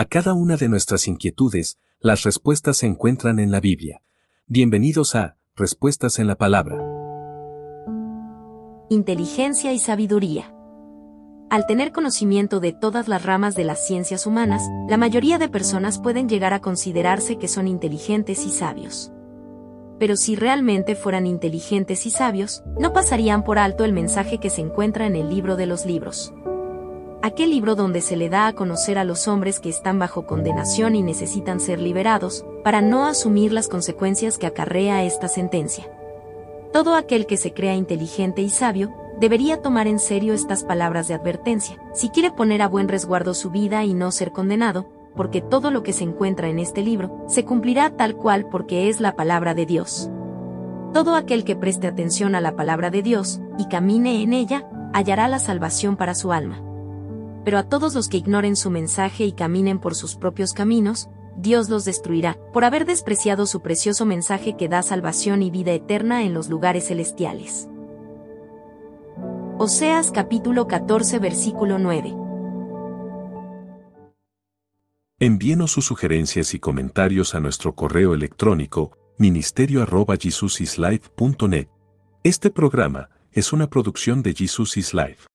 A cada una de nuestras inquietudes, las respuestas se encuentran en la Biblia. Bienvenidos a Respuestas en la Palabra. Inteligencia y sabiduría. Al tener conocimiento de todas las ramas de las ciencias humanas, la mayoría de personas pueden llegar a considerarse que son inteligentes y sabios. Pero si realmente fueran inteligentes y sabios, no pasarían por alto el mensaje que se encuentra en el libro de los libros. Aquel libro donde se le da a conocer a los hombres que están bajo condenación y necesitan ser liberados, para no asumir las consecuencias que acarrea esta sentencia. Todo aquel que se crea inteligente y sabio, debería tomar en serio estas palabras de advertencia, si quiere poner a buen resguardo su vida y no ser condenado, porque todo lo que se encuentra en este libro se cumplirá tal cual porque es la palabra de Dios. Todo aquel que preste atención a la palabra de Dios y camine en ella, hallará la salvación para su alma. Pero a todos los que ignoren su mensaje y caminen por sus propios caminos, Dios los destruirá, por haber despreciado su precioso mensaje que da salvación y vida eterna en los lugares celestiales. Oseas capítulo 14 versículo 9. Envíenos sus sugerencias y comentarios a nuestro correo electrónico ministerio.jesusislife.net. Este programa es una producción de Jesus is Life.